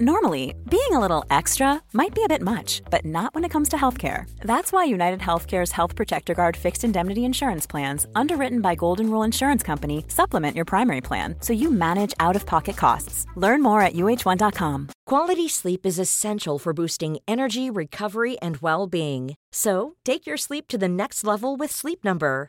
Normally, being a little extra might be a bit much, but not when it comes to healthcare. That's why United Healthcare's Health Protector Guard fixed indemnity insurance plans, underwritten by Golden Rule Insurance Company, supplement your primary plan so you manage out of pocket costs. Learn more at uh1.com. Quality sleep is essential for boosting energy, recovery, and well being. So, take your sleep to the next level with Sleep Number.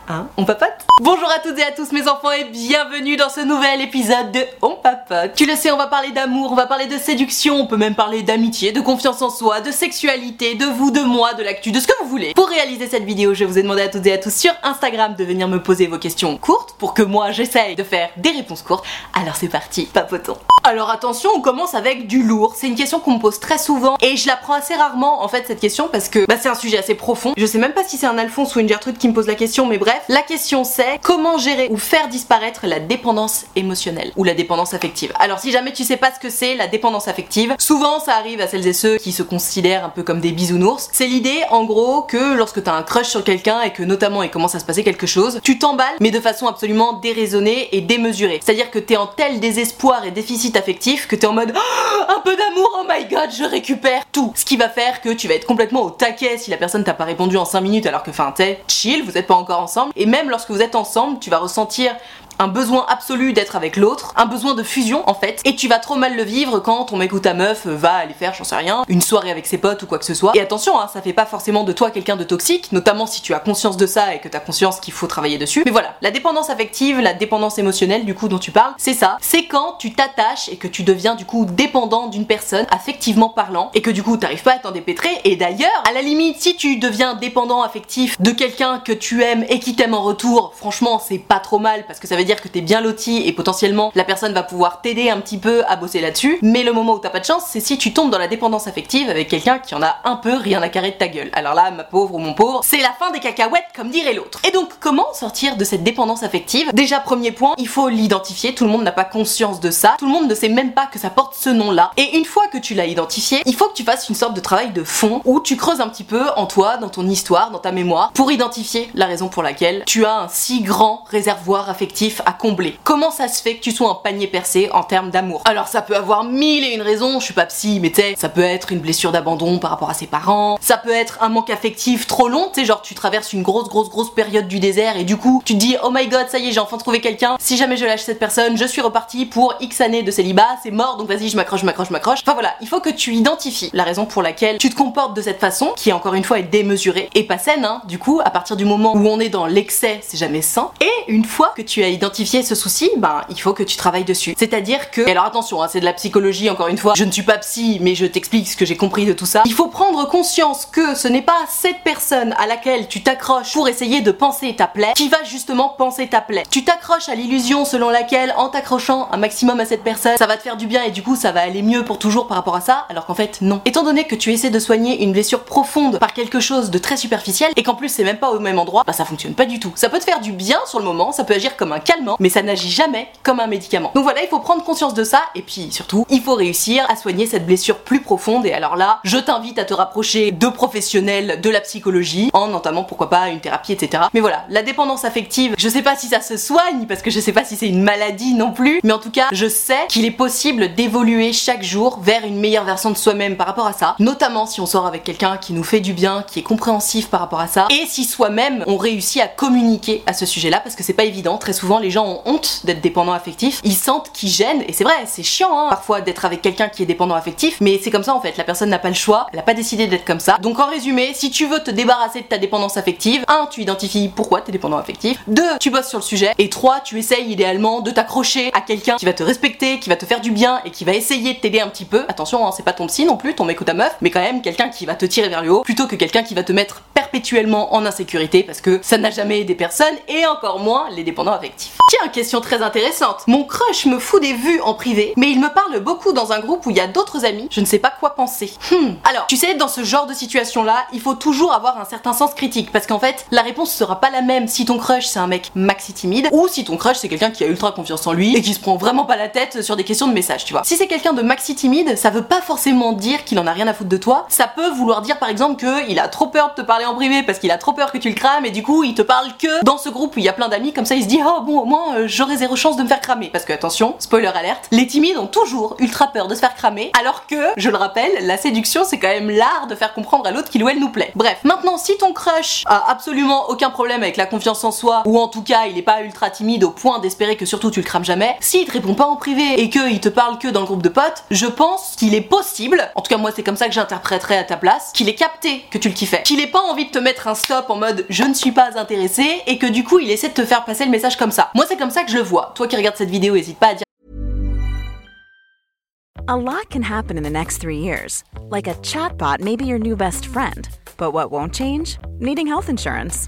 1, on papote Bonjour à toutes et à tous mes enfants et bienvenue dans ce nouvel épisode de On papote. Tu le sais, on va parler d'amour, on va parler de séduction, on peut même parler d'amitié, de confiance en soi, de sexualité, de vous, de moi, de l'actu, de ce que vous voulez. Pour réaliser cette vidéo, je vous ai demandé à toutes et à tous sur Instagram de venir me poser vos questions courtes pour que moi j'essaye de faire des réponses courtes. Alors c'est parti, papotons. Alors attention, on commence avec du lourd. C'est une question qu'on me pose très souvent et je la prends assez rarement en fait cette question parce que bah, c'est un sujet assez profond. Je sais même pas si c'est un Alphonse ou une Gertrude qui me pose la question, mais bref, la question c'est comment gérer ou faire disparaître la dépendance émotionnelle ou la dépendance affective. Alors si jamais tu sais pas ce que c'est la dépendance affective, souvent ça arrive à celles et ceux qui se considèrent un peu comme des bisounours. C'est l'idée en gros que lorsque t'as un crush sur quelqu'un et que notamment il commence à se passer quelque chose, tu t'emballes mais de façon absolument déraisonnée et démesurée. C'est-à-dire que t'es en tel désespoir et déficit affectif que t'es en mode Oh, un peu d'amour, oh my god, je récupère tout. Ce qui va faire que tu vas être complètement au taquet si la personne t'a pas répondu en 5 minutes alors que fin t'es chill, vous êtes pas encore ensemble. Et même lorsque vous êtes ensemble, tu vas ressentir un besoin absolu d'être avec l'autre, un besoin de fusion en fait, et tu vas trop mal le vivre quand ton mec ou ta meuf va aller faire, j'en sais rien, une soirée avec ses potes ou quoi que ce soit. Et attention, hein, ça fait pas forcément de toi quelqu'un de toxique, notamment si tu as conscience de ça et que t'as conscience qu'il faut travailler dessus. Mais voilà, la dépendance affective, la dépendance émotionnelle du coup dont tu parles, c'est ça. C'est quand tu t'attaches et que tu deviens du coup dépendant d'une personne, affectivement parlant, et que du coup t'arrives pas à t'en dépêtrer. Et d'ailleurs, à la limite, si tu deviens dépendant affectif de quelqu'un que tu aimes et qui t'aime en retour, franchement, c'est pas trop mal parce que ça veut dire que t'es bien loti et potentiellement la personne va pouvoir t'aider un petit peu à bosser là-dessus. Mais le moment où t'as pas de chance, c'est si tu tombes dans la dépendance affective avec quelqu'un qui en a un peu rien à carrer de ta gueule. Alors là, ma pauvre ou mon pauvre, c'est la fin des cacahuètes comme dirait l'autre. Et donc, comment sortir de cette dépendance affective? Déjà, premier point, il faut l'identifier. Tout le monde n'a pas conscience de ça. Tout le monde ne sait même pas que ça porte ce nom-là. Et une fois que tu l'as identifié, il faut que tu fasses une sorte de travail de fond où tu creuses un petit peu en toi, dans ton histoire, dans ta mémoire, pour identifier la raison pour laquelle tu as un si grand réservoir affectif à combler Comment ça se fait que tu sois un panier percé en termes d'amour? Alors ça peut avoir mille et une raisons, je suis pas psy, mais tu ça peut être une blessure d'abandon par rapport à ses parents, ça peut être un manque affectif trop long, tu sais, genre tu traverses une grosse grosse grosse période du désert et du coup tu te dis oh my god, ça y est, j'ai enfin trouvé quelqu'un, si jamais je lâche cette personne, je suis reparti pour X années de célibat, c'est mort, donc vas-y, je m'accroche, je m'accroche, je m'accroche. Enfin voilà, il faut que tu identifies la raison pour laquelle tu te comportes de cette façon, qui encore une fois est démesurée et pas saine, hein. Du coup, à partir du moment où on est dans l'excès, c'est jamais sain. Et une fois que tu as identifié ce souci, ben il faut que tu travailles dessus. C'est-à-dire que, et alors attention, hein, c'est de la psychologie encore une fois, je ne suis pas psy, mais je t'explique ce que j'ai compris de tout ça. Il faut prendre conscience que ce n'est pas cette personne à laquelle tu t'accroches pour essayer de penser ta plaie qui va justement penser ta plaie. Tu t'accroches à l'illusion selon laquelle en t'accrochant un maximum à cette personne, ça va te faire du bien et du coup ça va aller mieux pour toujours par rapport à ça, alors qu'en fait non. Étant donné que tu essaies de soigner une blessure profonde par quelque chose de très superficiel et qu'en plus c'est même pas au même endroit, bah ça fonctionne pas du tout. Ça peut te faire du bien sur le moment, ça peut agir comme un mais ça n'agit jamais comme un médicament. Donc voilà, il faut prendre conscience de ça, et puis surtout, il faut réussir à soigner cette blessure plus profonde. Et alors là, je t'invite à te rapprocher de professionnels de la psychologie, en entamant pourquoi pas une thérapie, etc. Mais voilà, la dépendance affective, je sais pas si ça se soigne, parce que je sais pas si c'est une maladie non plus, mais en tout cas, je sais qu'il est possible d'évoluer chaque jour vers une meilleure version de soi-même par rapport à ça, notamment si on sort avec quelqu'un qui nous fait du bien, qui est compréhensif par rapport à ça, et si soi-même on réussit à communiquer à ce sujet-là, parce que c'est pas évident, très souvent les gens ont honte d'être dépendants affectifs, ils sentent qu'ils gênent, et c'est vrai, c'est chiant hein, parfois d'être avec quelqu'un qui est dépendant affectif, mais c'est comme ça en fait, la personne n'a pas le choix, elle a pas décidé d'être comme ça. Donc en résumé, si tu veux te débarrasser de ta dépendance affective, 1, tu identifies pourquoi t'es dépendant affectif, 2, tu bosses sur le sujet, et 3, tu essayes idéalement de t'accrocher à quelqu'un qui va te respecter, qui va te faire du bien et qui va essayer de t'aider un petit peu. Attention, hein, c'est pas ton psy non plus, ton mec ou ta meuf, mais quand même quelqu'un qui va te tirer vers le haut, plutôt que quelqu'un qui va te mettre perpétuellement en insécurité parce que ça n'a jamais aidé personne et encore moins les dépendants affectifs. Tiens, question très intéressante. Mon crush me fout des vues en privé, mais il me parle beaucoup dans un groupe où il y a d'autres amis. Je ne sais pas quoi penser. Hmm. Alors, tu sais, dans ce genre de situation-là, il faut toujours avoir un certain sens critique parce qu'en fait, la réponse sera pas la même si ton crush c'est un mec maxi timide ou si ton crush c'est quelqu'un qui a ultra confiance en lui et qui se prend vraiment pas la tête sur des questions de message, tu vois. Si c'est quelqu'un de maxi timide, ça veut pas forcément dire qu'il en a rien à foutre de toi. Ça peut vouloir dire par exemple qu'il a trop peur de te parler en privé parce qu'il a trop peur que tu le crames et du coup il te parle que dans ce groupe où il y a plein d'amis comme ça il se dit oh bon au moins euh, j'aurai zéro chance de me faire cramer. Parce que attention spoiler alerte les timides ont toujours ultra peur de se faire cramer alors que je le rappelle la séduction c'est quand même l'art de faire comprendre à l'autre qu'il ou elle nous plaît. Bref maintenant si ton crush a absolument aucun problème avec la confiance en soi ou en tout cas il est pas ultra timide au point d'espérer que surtout tu le crames jamais s'il te répond pas en privé et qu'il te parle que dans le groupe de potes je pense qu'il est possible en tout cas moi c'est comme ça que j'interpréterais à ta place qu'il ait capté que tu le kiffais. Qu'il ait pas envie de te mettre un stop en mode je ne suis pas intéressé et que du coup il essaie de te faire passer le message comme ça. Moi c'est comme ça que je le vois. Toi qui regardes cette vidéo, n'hésite pas à dire A lot can happen in the next three years. Like a chatbot may be your new best friend. But what won't change? Needing health insurance.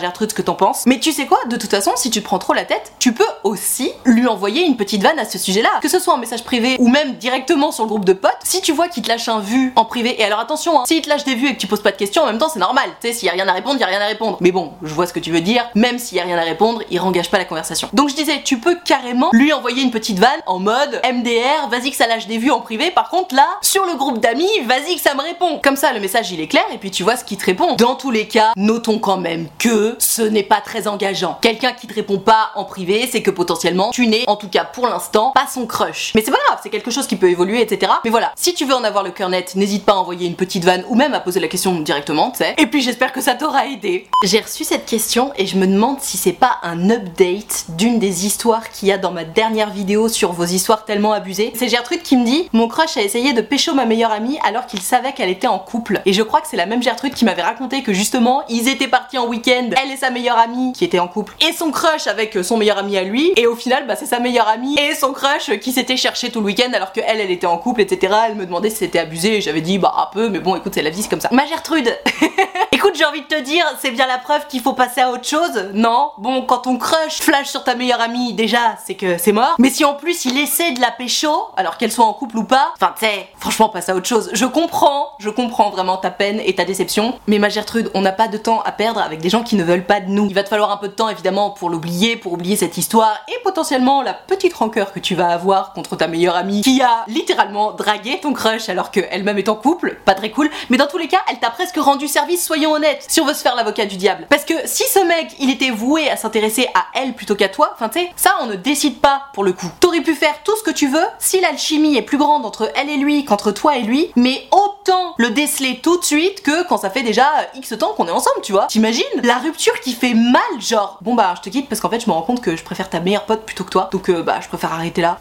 Gertrude ce que t'en penses. Mais tu sais quoi, de toute façon, si tu te prends trop la tête, tu peux aussi lui envoyer une petite vanne à ce sujet-là. Que ce soit en message privé ou même directement sur le groupe de potes. Si tu vois qu'il te lâche un vu en privé, et alors attention, hein, s'il te lâche des vues et que tu poses pas de questions, en même temps c'est normal. Tu sais, s'il y a rien à répondre, il y a rien à répondre. Mais bon, je vois ce que tu veux dire. Même s'il y a rien à répondre, il rengage pas la conversation. Donc je disais, tu peux carrément lui envoyer une petite vanne en mode MDR, vas-y que ça lâche des vues en privé. Par contre là, sur le groupe d'amis, vas-y que ça me répond. Comme ça, le message il est clair et puis tu vois ce qui te répond. Dans tous les cas, notons quand même que ce n'est pas très engageant. Quelqu'un qui te répond pas en privé, c'est que potentiellement tu n'es, en tout cas pour l'instant, pas son crush. Mais c'est pas grave, c'est quelque chose qui peut évoluer, etc. Mais voilà, si tu veux en avoir le cœur net, n'hésite pas à envoyer une petite vanne ou même à poser la question directement, tu sais. Et puis j'espère que ça t'aura aidé. J'ai reçu cette question et je me demande si c'est pas un update d'une des histoires qu'il y a dans ma dernière vidéo sur vos histoires tellement abusées. C'est Gertrude qui me dit Mon crush a essayé de pécho ma meilleure amie alors qu'il savait qu'elle était en couple. Et je crois que c'est la même Gertrude qui m'avait raconté que justement ils étaient partis en week-end, elle et sa meilleure amie qui était en couple et son crush avec son meilleur ami à lui. Et au final bah c'est sa meilleure amie et son crush qui s'était cherché tout le week-end alors que elle elle était en couple etc elle me demandait si c'était abusé et j'avais dit bah un peu mais bon écoute c'est la vie c'est comme ça. Ma Gertrude écoute j'ai envie de te dire c'est bien la preuve qu'il faut passer à autre chose. Non. Bon quand ton crush flash sur ta meilleure amie déjà c'est que c'est mort. Mais si en plus il essaie de la pécho alors qu'elle soit en couple ou pas enfin tu sais franchement passe à autre chose. Je comprends. Je comprends vraiment ta peine et ta déception. Mais ma Gertrude on n'a pas de temps à perdre avec des gens qui ne veulent pas de nous il va te falloir un peu de temps évidemment pour l'oublier, pour oublier cette histoire et potentiellement la petite rancœur que tu vas avoir contre ta meilleure amie qui a littéralement dragué ton crush alors qu'elle-même est en couple, pas très cool, mais dans tous les cas elle t'a presque rendu service, soyons honnêtes, si on veut se faire l'avocat du diable. Parce que si ce mec, il était voué à s'intéresser à elle plutôt qu'à toi, enfin tu ça on ne décide pas pour le coup. T'aurais pu faire tout ce que tu veux si l'alchimie est plus grande entre elle et lui qu'entre toi et lui, mais autant le déceler tout de suite que quand ça fait déjà X temps qu'on est ensemble, tu vois. T'imagines rupture qui fait mal, genre, bon bah je te quitte parce qu'en fait je me rends compte que je préfère ta meilleure pote plutôt que toi, donc euh, bah je préfère arrêter là.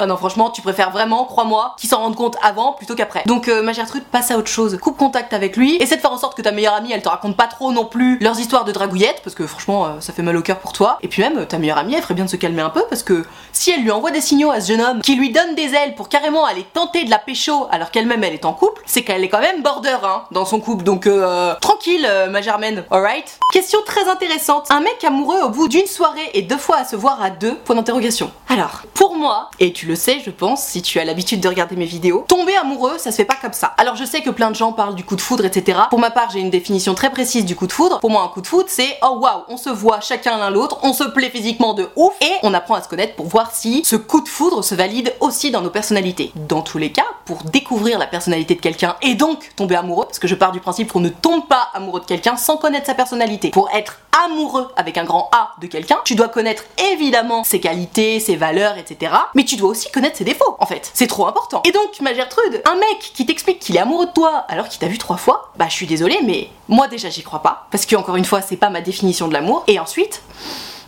Ah non, franchement, tu préfères vraiment, crois-moi, qu'ils s'en rendent compte avant plutôt qu'après. Donc, euh, ma Gertrude, passe à autre chose. Coupe contact avec lui. Essaie de faire en sorte que ta meilleure amie, elle te raconte pas trop non plus leurs histoires de dragouillettes, parce que franchement, euh, ça fait mal au cœur pour toi. Et puis même, euh, ta meilleure amie, elle ferait bien de se calmer un peu, parce que si elle lui envoie des signaux à ce jeune homme, qui lui donne des ailes pour carrément aller tenter de la pécho, alors qu'elle-même elle est en couple, c'est qu'elle est quand même border, hein, dans son couple. Donc, euh, tranquille, euh, ma Germaine, alright Question très intéressante. Un mec amoureux au bout d'une soirée et deux fois à se voir à deux, point d'interrogation. Alors, pour moi, et tu le sais, je pense, si tu as l'habitude de regarder mes vidéos, tomber amoureux, ça se fait pas comme ça. Alors je sais que plein de gens parlent du coup de foudre, etc. Pour ma part, j'ai une définition très précise du coup de foudre. Pour moi, un coup de foudre, c'est oh waouh, on se voit chacun l'un l'autre, on se plaît physiquement de ouf, et on apprend à se connaître pour voir si ce coup de foudre se valide aussi dans nos personnalités. Dans tous les cas, pour découvrir la personnalité de quelqu'un et donc tomber amoureux, parce que je pars du principe qu'on ne tombe pas amoureux de quelqu'un sans connaître sa personnalité. Pour être amoureux avec un grand A de quelqu'un, tu dois connaître évidemment ses qualités, ses valeurs, etc. Mais tu dois aussi connaître ses défauts, en fait. C'est trop important. Et donc, ma Gertrude, un mec qui t'explique qu'il est amoureux de toi alors qu'il t'a vu trois fois, bah je suis désolée, mais moi déjà j'y crois pas. Parce que, encore une fois, c'est pas ma définition de l'amour. Et ensuite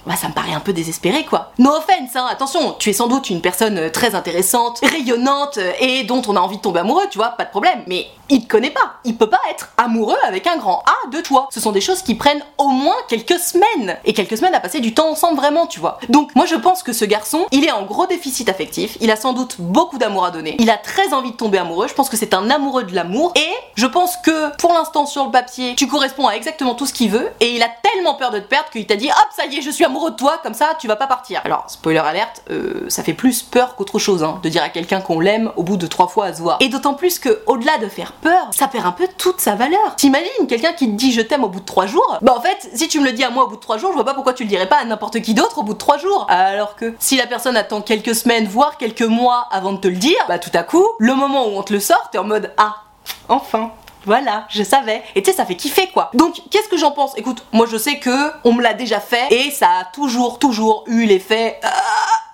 bah ça me paraît un peu désespéré quoi. No offense, hein, attention, tu es sans doute une personne euh, très intéressante, rayonnante euh, et dont on a envie de tomber amoureux, tu vois, pas de problème. Mais il te connaît pas, il peut pas être amoureux avec un grand A de toi. Ce sont des choses qui prennent au moins quelques semaines et quelques semaines à passer du temps ensemble vraiment, tu vois. Donc moi je pense que ce garçon, il est en gros déficit affectif, il a sans doute beaucoup d'amour à donner, il a très envie de tomber amoureux, je pense que c'est un amoureux de l'amour et je pense que pour l'instant sur le papier, tu corresponds à exactement tout ce qu'il veut et il a tellement peur de te perdre qu'il t'a dit hop ça y est je suis amoureux de toi comme ça tu vas pas partir. Alors spoiler alerte, euh, ça fait plus peur qu'autre chose hein, de dire à quelqu'un qu'on l'aime au bout de trois fois à se voir. Et d'autant plus que au-delà de faire peur, ça perd un peu toute sa valeur. T'imagines quelqu'un qui te dit je t'aime au bout de trois jours Bah en fait si tu me le dis à moi au bout de trois jours, je vois pas pourquoi tu le dirais pas à n'importe qui d'autre au bout de trois jours. Alors que si la personne attend quelques semaines voire quelques mois avant de te le dire, bah tout à coup le moment où on te le sort, t'es en mode ah enfin voilà, je savais. Et tu sais, ça fait kiffer quoi. Donc, qu'est-ce que j'en pense? Écoute, moi je sais que on me l'a déjà fait et ça a toujours, toujours eu l'effet. Ah,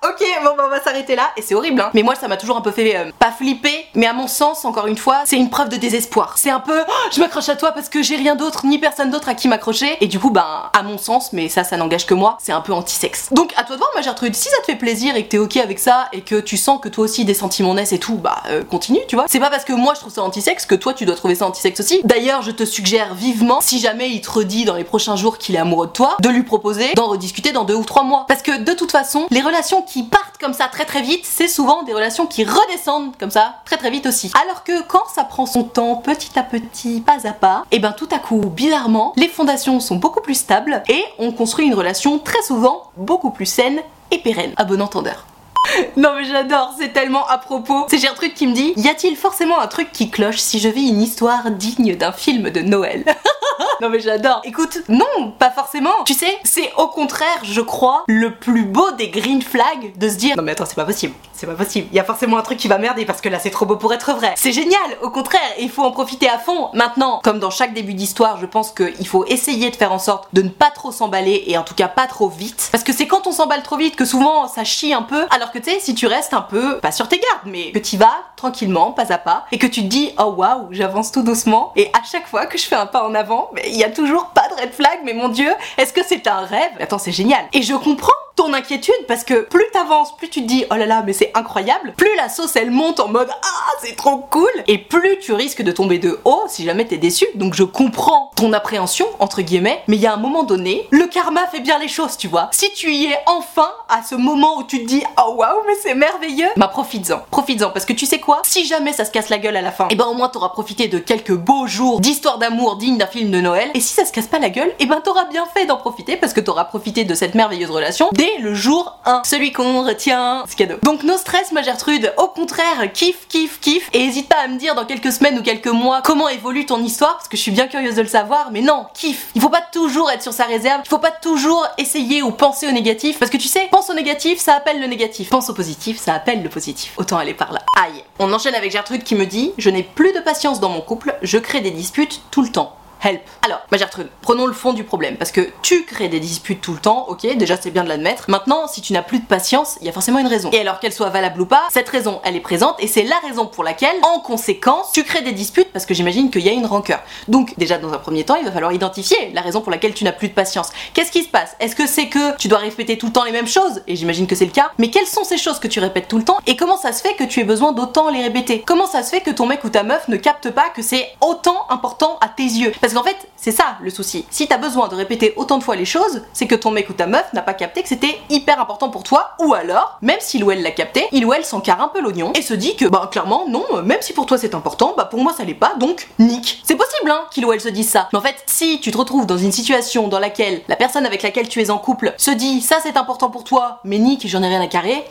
Ok, bon bah on va s'arrêter là et c'est horrible hein. Mais moi ça m'a toujours un peu fait euh, pas flipper, mais à mon sens encore une fois, c'est une preuve de désespoir. C'est un peu oh, je m'accroche à toi parce que j'ai rien d'autre ni personne d'autre à qui m'accrocher et du coup bah à mon sens, mais ça ça n'engage que moi, c'est un peu anti-sexe. Donc à toi de voir ma Gertrude, si ça te fait plaisir et que t'es ok avec ça et que tu sens que toi aussi des sentiments naissent et tout, bah euh, continue, tu vois. C'est pas parce que moi je trouve ça anti-sexe que toi tu dois trouver ça anti-sexe aussi. D'ailleurs, je te suggère vivement, si jamais il te redit dans les prochains jours qu'il est amoureux de toi, de lui proposer d'en rediscuter dans deux ou trois mois. Parce que de toute façon, les relations qui partent comme ça très très vite, c'est souvent des relations qui redescendent comme ça très très vite aussi. Alors que quand ça prend son temps petit à petit, pas à pas, et ben tout à coup, bizarrement, les fondations sont beaucoup plus stables et on construit une relation très souvent beaucoup plus saine et pérenne. À bon entendeur. Non mais j'adore, c'est tellement à propos. C'est Gertrude qui me dit Y a-t-il forcément un truc qui cloche si je vis une histoire digne d'un film de Noël? Non mais j'adore. Écoute, non, pas forcément. Tu sais, c'est au contraire, je crois, le plus beau des green flags de se dire Non mais attends, c'est pas possible. C'est pas possible. Il y a forcément un truc qui va merder parce que là c'est trop beau pour être vrai. C'est génial, au contraire, il faut en profiter à fond. Maintenant, comme dans chaque début d'histoire, je pense qu'il faut essayer de faire en sorte de ne pas trop s'emballer et en tout cas pas trop vite. Parce que c'est quand on s'emballe trop vite que souvent ça chie un peu. Alors que tu sais, si tu restes un peu, pas sur tes gardes, mais que tu vas tranquillement, pas à pas, et que tu te dis oh waouh, j'avance tout doucement, et à chaque fois que je fais un pas en avant, il y a toujours pas de red flag, mais mon dieu, est-ce que c'est un rêve? Attends, c'est génial. Et je comprends ton inquiétude parce que plus t'avances, plus tu te dis oh là là mais c'est incroyable, plus la sauce elle monte en mode ah c'est trop cool et plus tu risques de tomber de haut si jamais t'es déçu. Donc je comprends ton appréhension entre guillemets, mais il y a un moment donné, le karma fait bien les choses, tu vois. Si tu y es enfin à ce moment où tu te dis oh waouh mais c'est merveilleux, bah profites-en, profites-en parce que tu sais quoi, si jamais ça se casse la gueule à la fin, et ben au moins t'auras profité de quelques beaux jours d'histoire d'amour digne d'un film de Noël. Et si ça se casse pas la gueule, et ben t'auras bien fait d'en profiter parce que t'auras profité de cette merveilleuse relation le jour 1. Celui qu'on retient, c'est cadeau. Donc no stress ma Gertrude, au contraire, kiff, kiff, kiff. Et hésite pas à me dire dans quelques semaines ou quelques mois comment évolue ton histoire, parce que je suis bien curieuse de le savoir, mais non, kiff. Il faut pas toujours être sur sa réserve, il faut pas toujours essayer ou penser au négatif, parce que tu sais, pense au négatif, ça appelle le négatif. Pense au positif, ça appelle le positif. Autant aller par là. Aïe. On enchaîne avec Gertrude qui me dit, je n'ai plus de patience dans mon couple, je crée des disputes tout le temps. Help. Alors, ma Gertrude, prenons le fond du problème, parce que tu crées des disputes tout le temps, ok, déjà c'est bien de l'admettre. Maintenant, si tu n'as plus de patience, il y a forcément une raison. Et alors qu'elle soit valable ou pas, cette raison, elle est présente, et c'est la raison pour laquelle, en conséquence, tu crées des disputes, parce que j'imagine qu'il y a une rancœur. Donc, déjà, dans un premier temps, il va falloir identifier la raison pour laquelle tu n'as plus de patience. Qu'est-ce qui se passe? Est-ce que c'est que tu dois répéter tout le temps les mêmes choses? Et j'imagine que c'est le cas. Mais quelles sont ces choses que tu répètes tout le temps? Et comment ça se fait que tu aies besoin d'autant les répéter? Comment ça se fait que ton mec ou ta meuf ne capte pas que c'est autant important à tes yeux? Qu'en fait, c'est ça le souci. Si t'as besoin de répéter autant de fois les choses, c'est que ton mec ou ta meuf n'a pas capté que c'était hyper important pour toi, ou alors, même s'il ou l'a capté, il ou elle s'encarre un peu l'oignon et se dit que, bah clairement, non, même si pour toi c'est important, bah pour moi ça l'est pas, donc nique. C'est possible, hein, qu'il ou elle se dise ça. Mais en fait, si tu te retrouves dans une situation dans laquelle la personne avec laquelle tu es en couple se dit ça c'est important pour toi, mais nique, j'en ai rien à carrer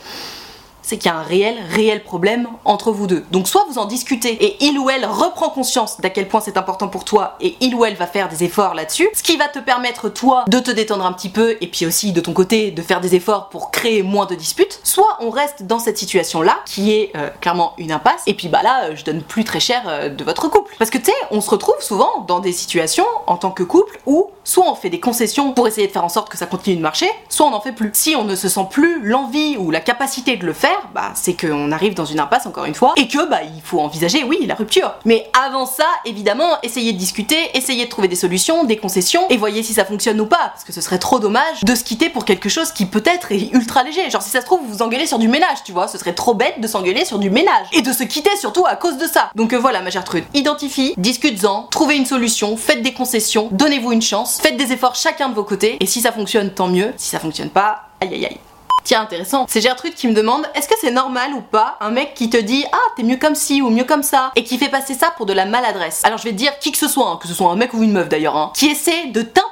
c'est qu'il y a un réel, réel problème entre vous deux. Donc soit vous en discutez et il ou elle reprend conscience d'à quel point c'est important pour toi et il ou elle va faire des efforts là-dessus, ce qui va te permettre toi de te détendre un petit peu et puis aussi de ton côté de faire des efforts pour créer moins de disputes. Soit on reste dans cette situation-là qui est euh, clairement une impasse et puis bah là je donne plus très cher euh, de votre couple. Parce que tu sais, on se retrouve souvent dans des situations en tant que couple où soit on fait des concessions pour essayer de faire en sorte que ça continue de marcher, soit on n'en fait plus. Si on ne se sent plus l'envie ou la capacité de le faire, bah c'est qu'on arrive dans une impasse encore une fois et que bah il faut envisager oui la rupture. Mais avant ça, évidemment, essayez de discuter, essayez de trouver des solutions, des concessions et voyez si ça fonctionne ou pas parce que ce serait trop dommage de se quitter pour quelque chose qui peut-être est ultra léger. Genre si ça se trouve vous vous engueulez sur du ménage, tu vois, ce serait trop bête de s'engueuler sur du ménage et de se quitter surtout à cause de ça. Donc euh, voilà ma Gertrude, identifie, discute-en, trouvez une solution, faites des concessions, donnez-vous une chance, faites des efforts chacun de vos côtés et si ça fonctionne tant mieux, si ça fonctionne pas, aïe aïe aïe. Tiens, intéressant. C'est Gertrude qui me demande est-ce que c'est normal ou pas un mec qui te dit ah t'es mieux comme ci ou mieux comme ça et qui fait passer ça pour de la maladresse? Alors je vais te dire qui que ce soit, hein, que ce soit un mec ou une meuf d'ailleurs, hein, qui essaie de t'imposer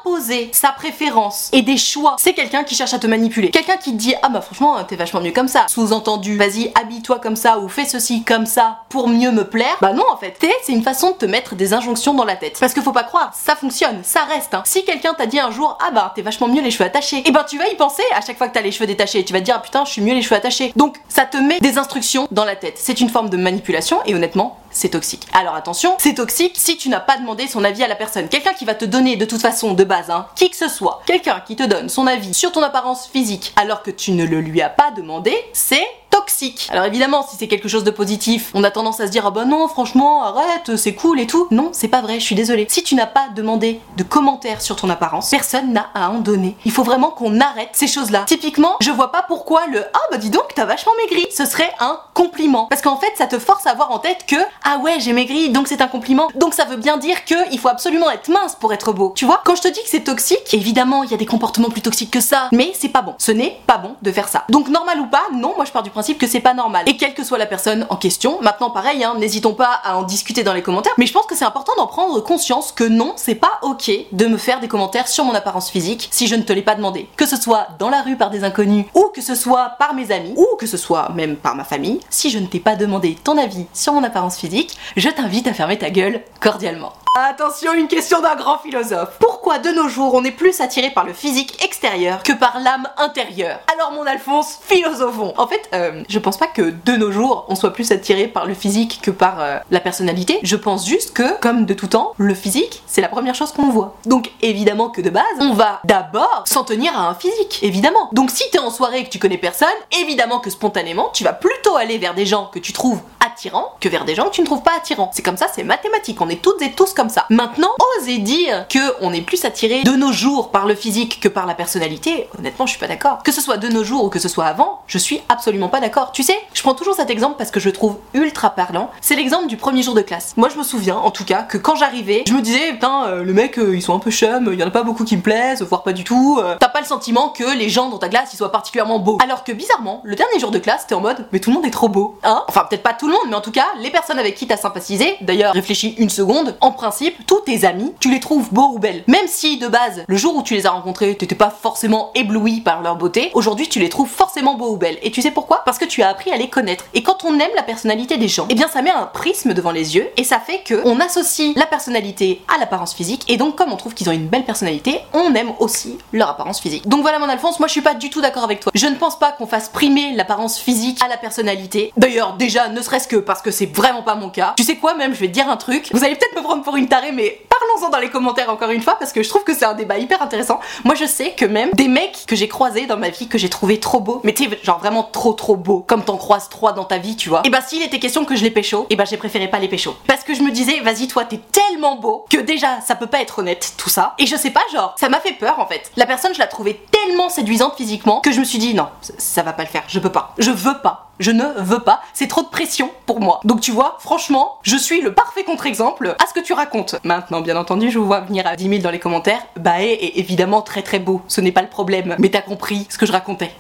sa préférence et des choix. C'est quelqu'un qui cherche à te manipuler. Quelqu'un qui te dit ah bah franchement t'es vachement mieux comme ça. Sous-entendu vas-y habille-toi comme ça ou fais ceci comme ça pour mieux me plaire. Bah non en fait. C'est une façon de te mettre des injonctions dans la tête. Parce que faut pas croire, ça fonctionne, ça reste. Hein. Si quelqu'un t'a dit un jour ah bah t'es vachement mieux les cheveux attachés, et eh ben tu vas y penser à chaque fois que t'as les cheveux détachés. Tu vas dire ah, putain je suis mieux les cheveux attachés. Donc ça te met des instructions dans la tête. C'est une forme de manipulation et honnêtement, c'est toxique. Alors attention, c'est toxique si tu n'as pas demandé son avis à la personne. Quelqu'un qui va te donner de toute façon de base, hein, qui que ce soit, quelqu'un qui te donne son avis sur ton apparence physique alors que tu ne le lui as pas demandé, c'est toxique. Alors évidemment, si c'est quelque chose de positif, on a tendance à se dire ah bah non, franchement, arrête, c'est cool et tout. Non, c'est pas vrai, je suis désolée. Si tu n'as pas demandé de commentaires sur ton apparence, personne n'a à en donner. Il faut vraiment qu'on arrête ces choses-là. Typiquement, je vois pas pourquoi le ah bah dis donc, t'as vachement maigri, ce serait un compliment. Parce qu'en fait, ça te force à avoir en tête que ah ouais, j'ai maigri, donc c'est un compliment. Donc ça veut bien dire que il faut absolument être mince pour être beau. Tu vois, quand je te dis que c'est toxique, évidemment, il y a des comportements plus toxiques que ça, mais c'est pas bon. Ce n'est pas bon de faire ça. Donc normal ou pas, non, moi je pars du principe que c'est pas normal. Et quelle que soit la personne en question, maintenant pareil, hein, n'hésitons pas à en discuter dans les commentaires, mais je pense que c'est important d'en prendre conscience que non, c'est pas ok de me faire des commentaires sur mon apparence physique si je ne te l'ai pas demandé. Que ce soit dans la rue par des inconnus, ou que ce soit par mes amis, ou que ce soit même par ma famille, si je ne t'ai pas demandé ton avis sur mon apparence physique, je t'invite à fermer ta gueule cordialement. Attention, une question d'un grand philosophe. Pourquoi de nos jours on est plus attiré par le physique extérieur que par l'âme intérieure Alors mon Alphonse, philosophons. En fait, euh, je pense pas que de nos jours on soit plus attiré par le physique que par euh, la personnalité. Je pense juste que, comme de tout temps, le physique c'est la première chose qu'on voit. Donc évidemment que de base, on va d'abord s'en tenir à un physique, évidemment. Donc si t'es en soirée et que tu connais personne, évidemment que spontanément tu vas plutôt aller vers des gens que tu trouves attirants que vers des gens que tu ne trouves pas attirants. C'est comme ça, c'est mathématique. On est toutes et tous comme Maintenant, oser dire que on est plus attiré de nos jours par le physique que par la personnalité, honnêtement, je suis pas d'accord. Que ce soit de nos jours ou que ce soit avant, je suis absolument pas d'accord. Tu sais, je prends toujours cet exemple parce que je trouve ultra parlant. C'est l'exemple du premier jour de classe. Moi, je me souviens, en tout cas, que quand j'arrivais, je me disais, putain, euh, le mec, euh, ils sont un peu chum, il y en a pas beaucoup qui me plaisent, voire pas du tout. Euh. T'as pas le sentiment que les gens dans ta classe, ils soient particulièrement beaux. Alors que bizarrement, le dernier jour de classe, t'es en mode, mais tout le monde est trop beau. Hein? Enfin, peut-être pas tout le monde, mais en tout cas, les personnes avec qui t'as sympathisé, d'ailleurs, réfléchis une seconde, en principe, tous tes amis, tu les trouves beaux ou belles. Même si de base, le jour où tu les as rencontrés, t'étais pas forcément ébloui par leur beauté, aujourd'hui tu les trouves forcément beaux ou belles. Et tu sais pourquoi? Parce que tu as appris à les connaître. Et quand on aime la personnalité des gens, eh bien ça met un prisme devant les yeux et ça fait que on associe la personnalité à l'apparence physique. Et donc comme on trouve qu'ils ont une belle personnalité, on aime aussi leur apparence physique. Donc voilà mon Alphonse, moi je suis pas du tout d'accord avec toi. Je ne pense pas qu'on fasse primer l'apparence physique à la personnalité. D'ailleurs déjà, ne serait-ce que parce que c'est vraiment pas mon cas. Tu sais quoi même, je vais te dire un truc. Vous allez peut-être me prendre pour une tarée, mais parlons-en dans les commentaires encore une fois parce que je trouve que c'est un débat hyper intéressant. Moi je sais que même des mecs que j'ai croisés dans ma vie que j'ai trouvé trop beaux, mais tu genre vraiment trop trop beaux, comme t'en croises trois dans ta vie, tu vois. Et bah s'il était question que je les pécho, et bah j'ai préféré pas les pécho. Parce que je me disais, vas-y toi t'es tellement beau que déjà ça peut pas être honnête tout ça. Et je sais pas, genre, ça m'a fait peur en fait. La personne je la trouvais tellement séduisante physiquement que je me suis dit non, ça va pas le faire, je peux pas. Je veux pas. Je ne veux pas, c'est trop de pression pour moi. Donc tu vois, franchement, je suis le parfait contre-exemple à ce que tu racontes. Maintenant, bien entendu, je vous vois venir à 10 000 dans les commentaires. Bah, est évidemment très très beau, ce n'est pas le problème. Mais t'as compris ce que je racontais.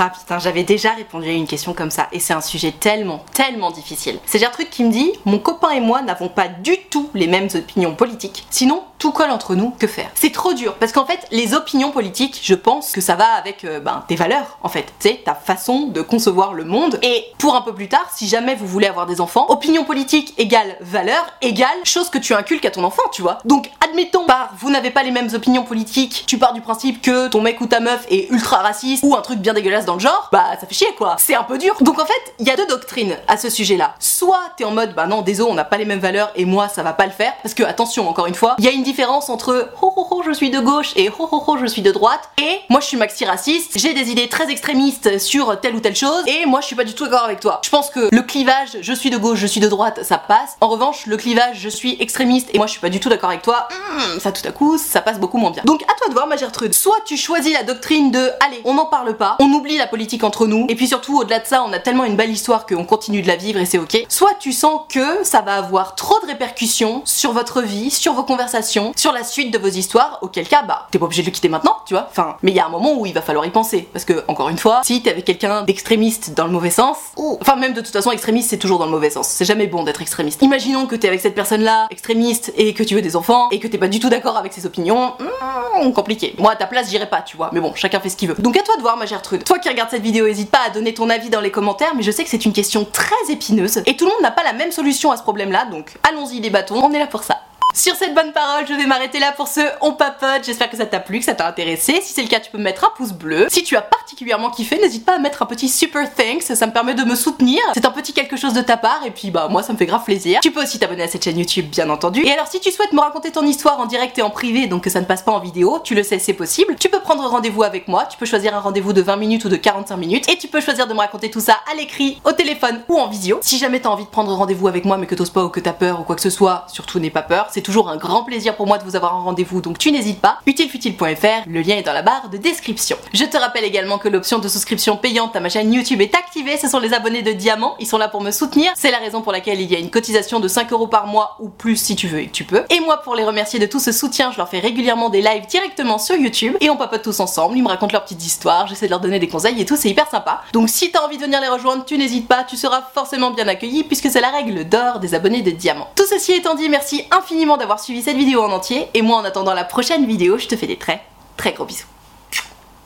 Ah putain, j'avais déjà répondu à une question comme ça et c'est un sujet tellement, tellement difficile. C'est Gertrude qui me dit Mon copain et moi n'avons pas du tout les mêmes opinions politiques. Sinon, tout colle entre nous, que faire? C'est trop dur parce qu'en fait, les opinions politiques, je pense que ça va avec euh, ben, tes valeurs en fait, tu sais, ta façon de concevoir le monde. Et pour un peu plus tard, si jamais vous voulez avoir des enfants, opinion politique égale valeur égale chose que tu inculques à ton enfant, tu vois. Donc, admettons, par vous n'avez pas les mêmes opinions politiques, tu pars du principe que ton mec ou ta meuf est ultra raciste ou un truc bien dégueulasse dans le genre, bah ça fait chier quoi. C'est un peu dur. Donc en fait, il y a deux doctrines à ce sujet-là. Soit t'es en mode, bah non, désolé, on n'a pas les mêmes valeurs et moi ça va pas le faire, parce que attention, encore une fois, il y a une différence entre ho ho ho je suis de gauche et ho ho ho je suis de droite et moi je suis maxi raciste, j'ai des idées très extrémistes sur telle ou telle chose et moi je suis pas du tout d'accord avec toi. Je pense que le clivage je suis de gauche, je suis de droite, ça passe. En revanche, le clivage je suis extrémiste et moi je suis pas du tout d'accord avec toi, hmm, ça tout à coup ça passe beaucoup moins bien. Donc à toi de voir ma Gertrude. Soit tu choisis la doctrine de allez, on n'en parle pas, on oublie la politique entre nous et puis surtout au-delà de ça, on a tellement une belle histoire qu'on continue de la vivre et c'est ok. Soit tu sens que ça va avoir trop de répercussions sur votre vie, sur vos conversations, sur la suite de vos histoires, auquel cas, bah, t'es pas obligé de le quitter maintenant, tu vois. Enfin, mais il y a un moment où il va falloir y penser. Parce que, encore une fois, si t'es avec quelqu'un d'extrémiste dans le mauvais sens, ou, enfin, même de toute façon, extrémiste, c'est toujours dans le mauvais sens. C'est jamais bon d'être extrémiste. Imaginons que t'es avec cette personne-là, extrémiste, et que tu veux des enfants, et que t'es pas du tout d'accord avec ses opinions, hmm, compliqué. Moi, à ta place, j'irais pas, tu vois. Mais bon, chacun fait ce qu'il veut. Donc à toi de voir, ma Gertrude. Toi qui regardes cette vidéo, hésite pas à donner ton avis dans les commentaires, mais je sais que c'est une question très épineuse, et tout le monde n'a pas la même solution à ce problème-là, donc allons-y les bâtons, on est là pour ça. Sur cette bonne parole, je vais m'arrêter là pour ce On Papote. J'espère que ça t'a plu, que ça t'a intéressé. Si c'est le cas, tu peux me mettre un pouce bleu. Si tu as particulièrement kiffé, n'hésite pas à mettre un petit super thanks, ça me permet de me soutenir. C'est un petit quelque chose de ta part et puis bah moi ça me fait grave plaisir. Tu peux aussi t'abonner à cette chaîne YouTube bien entendu. Et alors si tu souhaites me raconter ton histoire en direct et en privé, donc que ça ne passe pas en vidéo, tu le sais c'est possible. Tu peux prendre rendez-vous avec moi, tu peux choisir un rendez-vous de 20 minutes ou de 45 minutes et tu peux choisir de me raconter tout ça à l'écrit, au téléphone ou en visio. Si jamais t'as envie de prendre rendez-vous avec moi mais que t'oses pas ou que t'as peur ou quoi que ce soit, surtout n'aie pas peur, c'est toujours un grand plaisir pour moi de vous avoir en rendez-vous, donc tu n'hésites pas. Utilefutile.fr, le lien est dans la barre de description. Je te rappelle également que l'option de souscription payante à ma chaîne YouTube est activée, ce sont les abonnés de Diamant, ils sont là pour me soutenir, c'est la raison pour laquelle il y a une cotisation de 5 euros par mois ou plus si tu veux et tu peux. Et moi pour les remercier de tout ce soutien, je leur fais régulièrement des lives directement sur YouTube et on papote tous ensemble, ils me racontent leurs petites histoires, j'essaie de leur donner des conseils et tout, c'est hyper sympa. Donc si t'as envie de venir les rejoindre, tu n'hésites pas, tu seras forcément bien accueilli puisque c'est la règle d'or des abonnés de Diamant. Tout ceci étant dit, merci infiniment d'avoir suivi cette vidéo en entier et moi en attendant la prochaine vidéo, je te fais des très très gros bisous.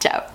Ciao